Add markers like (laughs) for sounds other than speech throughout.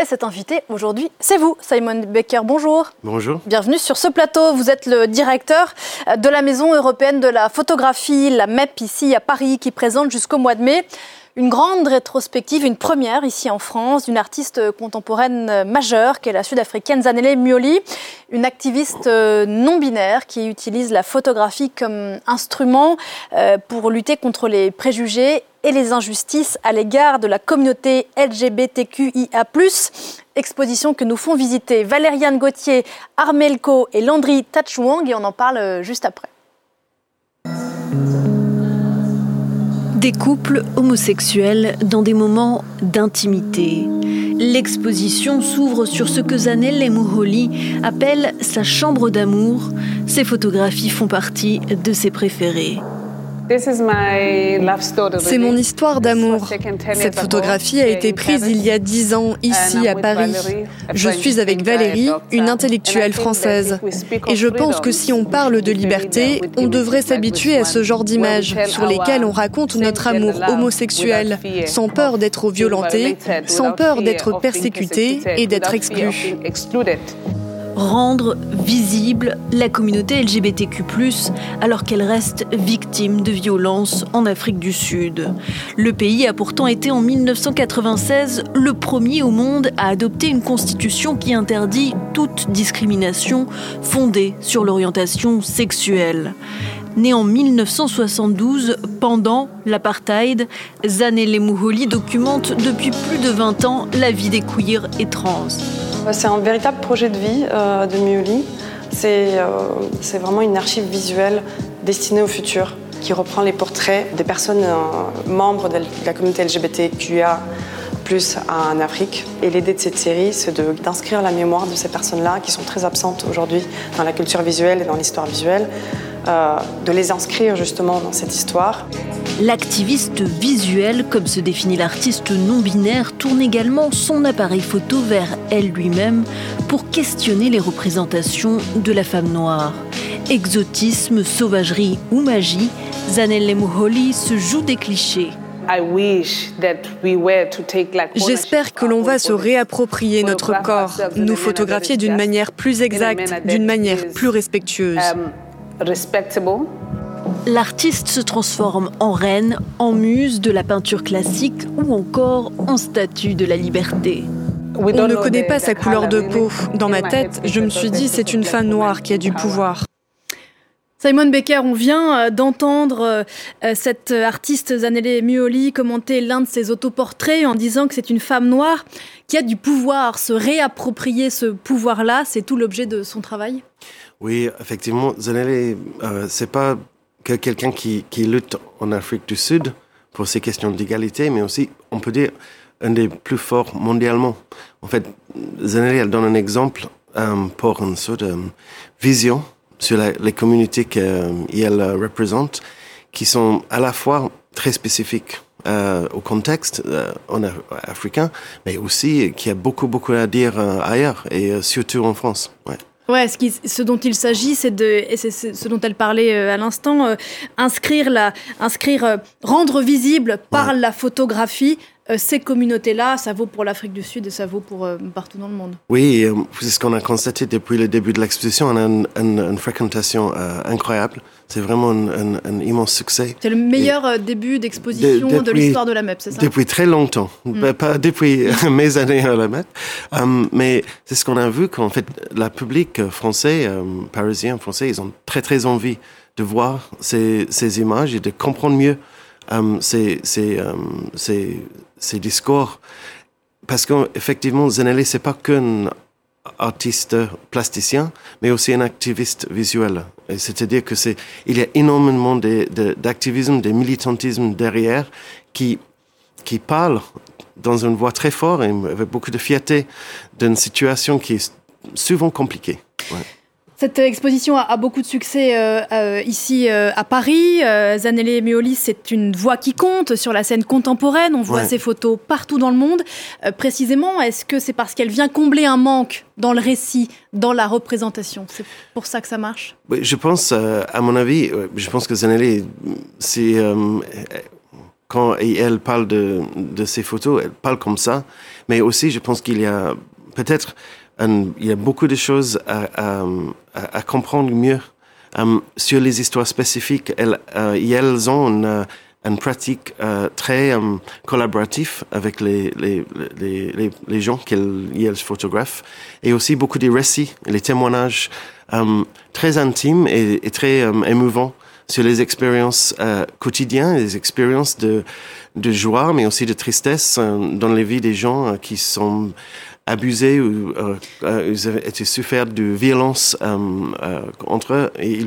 Et cet invité aujourd'hui, c'est vous, Simon Becker. Bonjour. Bonjour. Bienvenue sur ce plateau. Vous êtes le directeur de la Maison européenne de la photographie, la MEP, ici à Paris, qui présente jusqu'au mois de mai une grande rétrospective, une première ici en France, d'une artiste contemporaine majeure, qui est la sud-africaine Zanele Mioli, une activiste euh, non binaire qui utilise la photographie comme instrument euh, pour lutter contre les préjugés et les injustices à l'égard de la communauté LGBTQIA+. Exposition que nous font visiter Valériane Gauthier, Armelco et Landry Tachouang et on en parle euh, juste après. Des couples homosexuels dans des moments d'intimité. L'exposition s'ouvre sur ce que Zanel Mouholi appelle sa chambre d'amour. Ces photographies font partie de ses préférées. C'est mon histoire d'amour. Cette photographie a été prise il y a dix ans ici à Paris. Je suis avec Valérie, une intellectuelle française. Et je pense que si on parle de liberté, on devrait s'habituer à ce genre d'images sur lesquelles on raconte notre amour homosexuel, sans peur d'être violenté, sans peur d'être persécuté et d'être exclu rendre visible la communauté LGBTQ, alors qu'elle reste victime de violences en Afrique du Sud. Le pays a pourtant été en 1996 le premier au monde à adopter une constitution qui interdit toute discrimination fondée sur l'orientation sexuelle. Né en 1972, pendant l'apartheid, Zanele Mouholi documente depuis plus de 20 ans la vie des queers et trans. C'est un véritable projet de vie euh, de Mioli. Euh, c'est vraiment une archive visuelle destinée au futur qui reprend les portraits des personnes euh, membres de la communauté LGBTQIA plus en Afrique. Et l'idée de cette série, c'est d'inscrire la mémoire de ces personnes-là qui sont très absentes aujourd'hui dans la culture visuelle et dans l'histoire visuelle, de les inscrire justement dans cette histoire. L'activiste visuel, comme se définit l'artiste non-binaire, tourne également son appareil photo vers elle lui-même pour questionner les représentations de la femme noire. Exotisme, sauvagerie ou magie, Zanel Lemuholi se joue des clichés. J'espère que l'on va se réapproprier notre corps, nous photographier d'une manière plus exacte, d'une manière plus respectueuse. Um, L'artiste se transforme en reine, en muse de la peinture classique ou encore en statue de la liberté. On ne connaît pas sa couleur de peau. Dans ma tête, je me suis dit c'est une femme noire qui a du pouvoir. Simon Becker, on vient euh, d'entendre euh, euh, cette artiste Zanelle Muoli commenter l'un de ses autoportraits en disant que c'est une femme noire qui a du pouvoir, se réapproprier ce pouvoir-là, c'est tout l'objet de son travail? Oui, effectivement, Zanelle, c'est pas que quelqu'un qui, qui, lutte en Afrique du Sud pour ces questions d'égalité, mais aussi, on peut dire, un des plus forts mondialement. En fait, Zanelli, elle donne un exemple euh, pour une sorte de vision sur les communautés qu'elle représente, qui sont à la fois très spécifiques euh, au contexte euh, en africain, mais aussi qui a beaucoup, beaucoup à dire ailleurs, et surtout en France. Ouais. Ouais, ce, ce, dont il s'agit, c'est de, et c'est ce dont elle parlait euh, à l'instant, euh, inscrire la, inscrire, euh, rendre visible par la photographie ces communautés-là, ça vaut pour l'Afrique du Sud et ça vaut pour partout dans le monde. Oui, c'est ce qu'on a constaté depuis le début de l'exposition. On a une, une fréquentation incroyable. C'est vraiment un, immense succès. C'est le meilleur euh, début d'exposition de, l'histoire de la MEP, c'est ça? Depuis très longtemps. Mm. Ben, pas depuis (laughs) mes années à la MEP. Um, mais c'est ce qu'on a vu qu'en fait, la public français, parisien, français, ils ont très très envie de voir ces, ces images et de comprendre mieux ces, ces, ces discours. Parce qu'effectivement, Zenelli, c'est pas qu'un artiste plasticien, mais aussi un activiste visuel. C'est-à-dire que c'est, il y a énormément d'activisme, de, de, militantisme derrière qui, qui parle dans une voix très forte et avec beaucoup de fierté d'une situation qui est souvent compliquée. Cette exposition a, beaucoup de succès euh, euh, ici euh, à Paris. Zanelle Meoli, c'est une voix qui compte sur la scène contemporaine. On voit ses photos partout dans le monde. précisément, est-ce que c'est parce qu'elle vient combler un manque dans le récit, dans la représentation? C'est pour ça que ça marche? Oui, Je pense, à mon avis, je pense que Zanelle, c'est quand elle parle de, de ses photos, elle parle comme ça. Mais aussi, je pense qu'il y a peut-être il y a beaucoup de choses à, comprendre mieux um, sur les histoires spécifiques. Elles, uh, elles ont une, une pratique uh, très um, collaborative avec les, gens qu'elles photographent et aussi beaucoup de récits, les témoignages um, très intimes et, et très um, émouvants sur les expériences euh, quotidiennes, les expériences de, de joie, mais aussi de tristesse euh, dans les vies des gens euh, qui sont abusés ou euh, euh, ils avaient été souffert de violence euh, entre eux. Et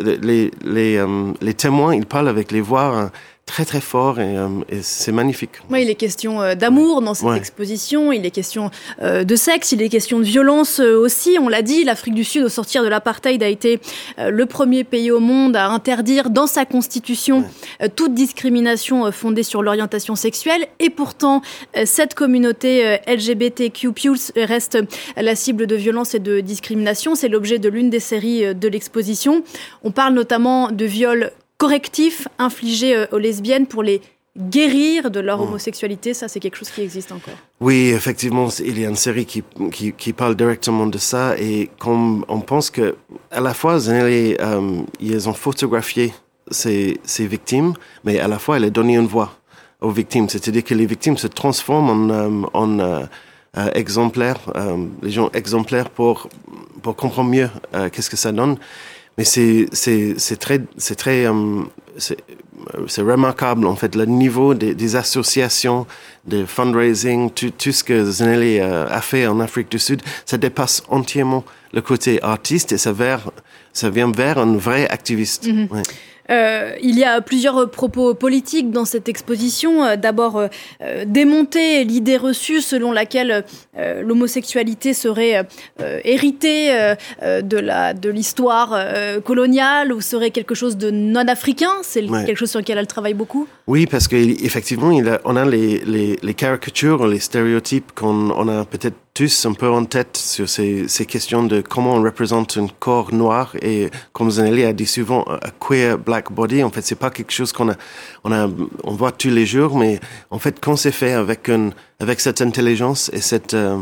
les, les, les témoins, ils parlent avec les voix très très fort et, euh, et c'est magnifique. Oui, il est question euh, d'amour dans cette ouais. exposition, il est question euh, de sexe, il est question de violence aussi. On l'a dit, l'Afrique du Sud, au sortir de l'apartheid, a été le premier pays au monde à interdire dans sa constitution ouais. toute discrimination fondée sur l'orientation sexuelle. Et pourtant, cette communauté LGBTQ+ reste la cible de violence et de discrimination. C'est l'objet de l'une des séries de l'exposition. On parle notamment de viols correctifs infligés euh, aux lesbiennes pour les guérir de leur mmh. homosexualité, ça c'est quelque chose qui existe encore. Oui, effectivement, il y a une série qui, qui, qui parle directement de ça et comme on pense que à la fois ils, euh, ils ont photographié ces, ces victimes, mais à la fois elle a donné une voix aux victimes, c'est-à-dire que les victimes se transforment en, euh, en euh, exemplaires, euh, les gens exemplaires pour pour comprendre mieux qu'est-ce que ça donne mais c'est c'est c'est très c'est très um, c'est remarquable en fait le niveau des, des associations de fundraising tout, tout ce que Zenelli euh, a fait en Afrique du Sud ça dépasse entièrement le côté artiste et ça vers ça vient vers un vrai activiste mm -hmm. ouais. Euh, il y a plusieurs propos politiques dans cette exposition. Euh, D'abord, euh, euh, démonter l'idée reçue selon laquelle euh, l'homosexualité serait euh, héritée euh, de l'histoire euh, coloniale ou serait quelque chose de non africain. C'est ouais. quelque chose sur lequel elle travaille beaucoup. Oui, parce qu'effectivement, on a les, les, les caricatures, les stéréotypes qu'on a peut-être un peu en tête sur ces, ces questions de comment on représente un corps noir et comme Zanelli a dit souvent a queer black body. En fait c'est pas quelque chose qu'on a on a on voit tous les jours mais en fait quand c'est fait avec un avec cette intelligence et cette euh,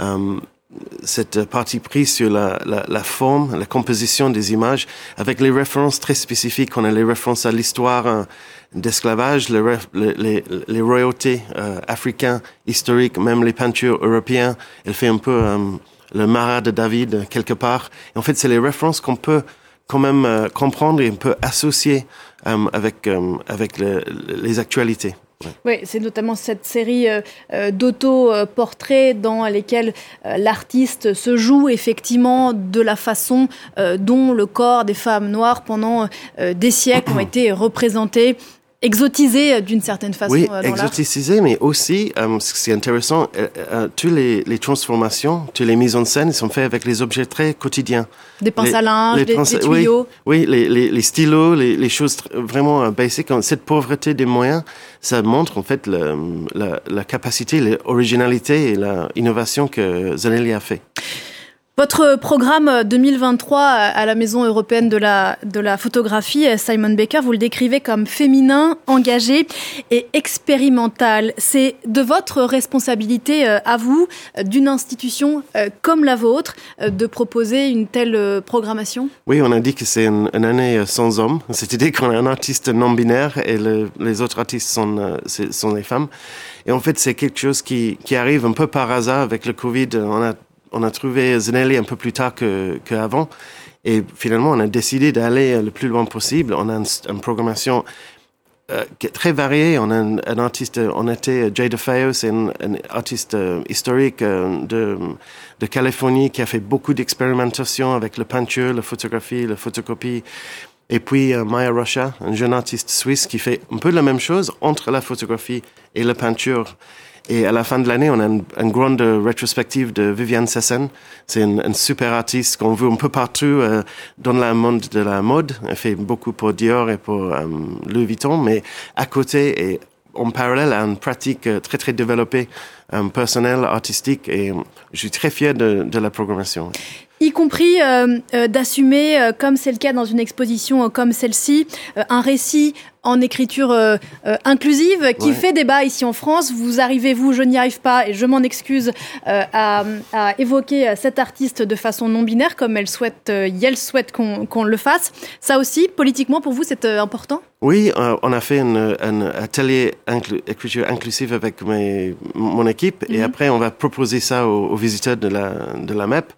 euh, cette partie prise sur la, la, la forme, la composition des images, avec les références très spécifiques. On a les références à l'histoire euh, d'esclavage, les, les, les royautés euh, africains historiques, même les peintures européennes. Elle fait un peu euh, le Marat de David quelque part. En fait, c'est les références qu'on peut quand même euh, comprendre et on peut associer euh, avec, euh, avec le, les actualités. Oui, c'est notamment cette série euh, euh d'auto-portraits dans lesquels euh, l'artiste se joue effectivement de la façon dont le corps des femmes noires pendant des siècles ont (clears throat) été représentés exotisé euh, d'une certaine façon. Oui, euh, exotisé, mais aussi, euh, c'est intéressant, euh, euh, toutes les, les transformations, toutes les mises en scène sont faites avec les objets très quotidiens. Des pinces à linge, les, des, pinces, des tuyaux. Oui, oui les, stylos, les, choses vraiment basiques. Cette pauvreté des moyens, ça montre en fait la capacité, l'originalité et l'innovation que Zanelli a fait. Votre programme 2023 à la Maison européenne de la, de la photographie, Simon Baker, vous le décrivez comme féminin, engagé et expérimental. C'est de votre responsabilité euh, à vous, d'une institution euh, comme la vôtre, euh, de proposer une telle programmation? Oui, on a dit que c'est une, année sans hommes, c'est-à-dire qu'on a un artiste non-binaire et le, les autres artistes sont, sont les femmes. Et en fait, c'est quelque chose qui, qui arrive un peu par hasard avec le Covid. On a trouvé Zenelli un peu plus tard qu'avant. Que et finalement, on a décidé d'aller le plus loin possible. On a une, programmation euh, très variée. On a un, artiste, on était Jay DeFeo, c'est un, artiste euh, historique euh, de, de Californie qui a fait beaucoup d'expérimentation avec la peinture, la photographie, la photocopie. Et puis Maya Rocha, un jeune artiste suisse qui fait un peu la même chose entre la photographie et la peinture. Et à la fin de l'année, on a une, grande rétrospective de Viviane Sessen. C'est une, une super artiste qu'on voit un peu partout euh, dans le monde de la mode. Elle fait beaucoup pour Dior et pour euh, Louis Vuitton, mais à côté et en parallèle à une pratique euh, très très développée, euh, personnelle, artistique. Et je suis très fier de, de la programmation. Y compris d'assumer, comme c'est le cas dans une exposition comme celle-ci, un récit en écriture euh, euh, inclusive qui fait débat ici en France. Vous arrivez, vous, je n'y arrive pas et je m'en excuse euh, à, évoquer cet artiste de façon non binaire comme elle souhaite, elle souhaite qu'on le fasse. Ça aussi, politiquement, pour vous, c'est important? Oui, on a fait un, atelier écriture inclusive avec mon équipe et mhm. après on va proposer ça aux, visiteurs de la, de la MEP.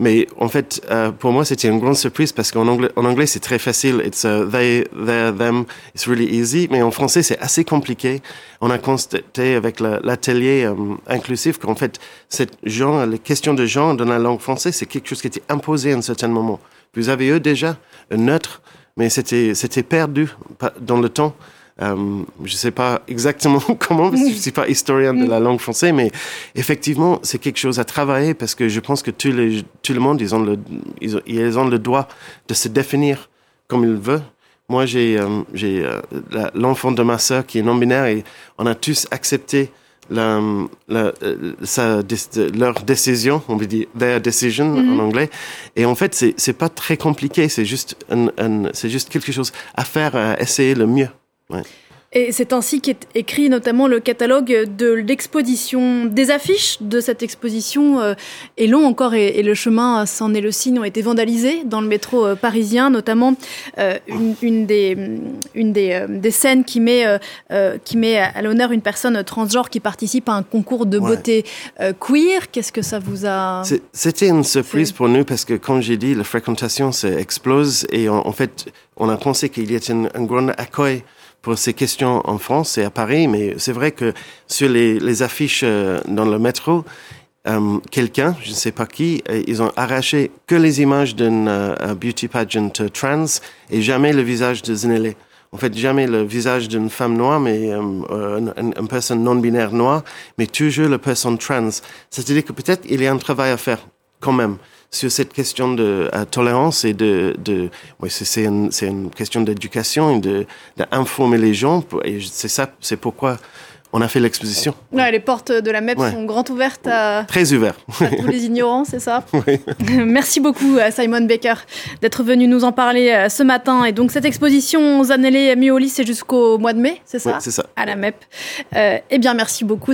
Mais en fait, pour moi, c'était une grande surprise parce qu'en anglais, en anglais c'est très facile. It's they, they, them. It's really easy. Mais en français, c'est assez compliqué. On a constaté avec l'atelier euh, inclusif qu'en fait, cette genre, les questions de genre dans la langue française, c'est quelque chose qui était imposé à un certain moment. Vous avez eu déjà un neutre mais c'était c'était perdu dans le temps. Euh, je ne sais pas exactement (laughs) comment, parce que je ne suis pas historien de la langue française, mais effectivement, c'est quelque chose à travailler parce que je pense que tout, les, tout le monde, ils ont, le, ils ont, le droit de se définir comme ils veulent. Moi, j'ai euh, euh, l'enfant de ma sœur qui est non-binaire et on a tous accepté la, la, sa, leur décision, on veut dire their decision en mhm. anglais. Et en fait, c'est pas très compliqué, c'est juste un, un c'est juste quelque chose à faire, à essayer le mieux. Ouais. Et c'est ainsi qu'est écrit notamment le catalogue de l'exposition. Des affiches de cette exposition euh, est long encore et, le chemin s'en est le signe ont été vandalisés dans le métro euh, parisien, notamment euh, une, une, des, une des, des, scènes qui met, qui met à l'honneur une personne transgenre qui participe à un concours de beauté queer. Qu'est-ce que ça vous a C'était une surprise pour nous parce que, comme j'ai dit, la fréquentation explose et en, fait, on a pensé qu'il y avait un, un grand accueil pour ces questions en France et à Paris, mais c'est vrai que sur les, affiches euh, dans le métro, euh, quelqu'un, je ne sais pas qui, euh, ils ont arraché que les images d'un beauty pageant trans et jamais le visage de Zenele. En fait, jamais le visage d'une femme noire, mais une, une, personne non binaire noire, mais toujours la personne trans. C'est-à-dire que peut-être il y a un travail à faire quand même sur cette question de euh, tolérance et de, de ouais, c'est une, une, question d'éducation et de d'informer les gens. Et c'est ça, c'est pourquoi on a fait l'exposition. Ouais, les portes de la MEP sont grandes ouvertes à, Très ouvertes. à tous les ignorants, c'est ça (laughs) oui. (laughs) Merci beaucoup à Simon Baker d'être venu nous en parler euh, ce matin. Et donc cette exposition Zanelli Mioli, c'est jusqu'au mois de mai, c'est ça c'est ça. À la MEP. Euh, eh bien, merci beaucoup.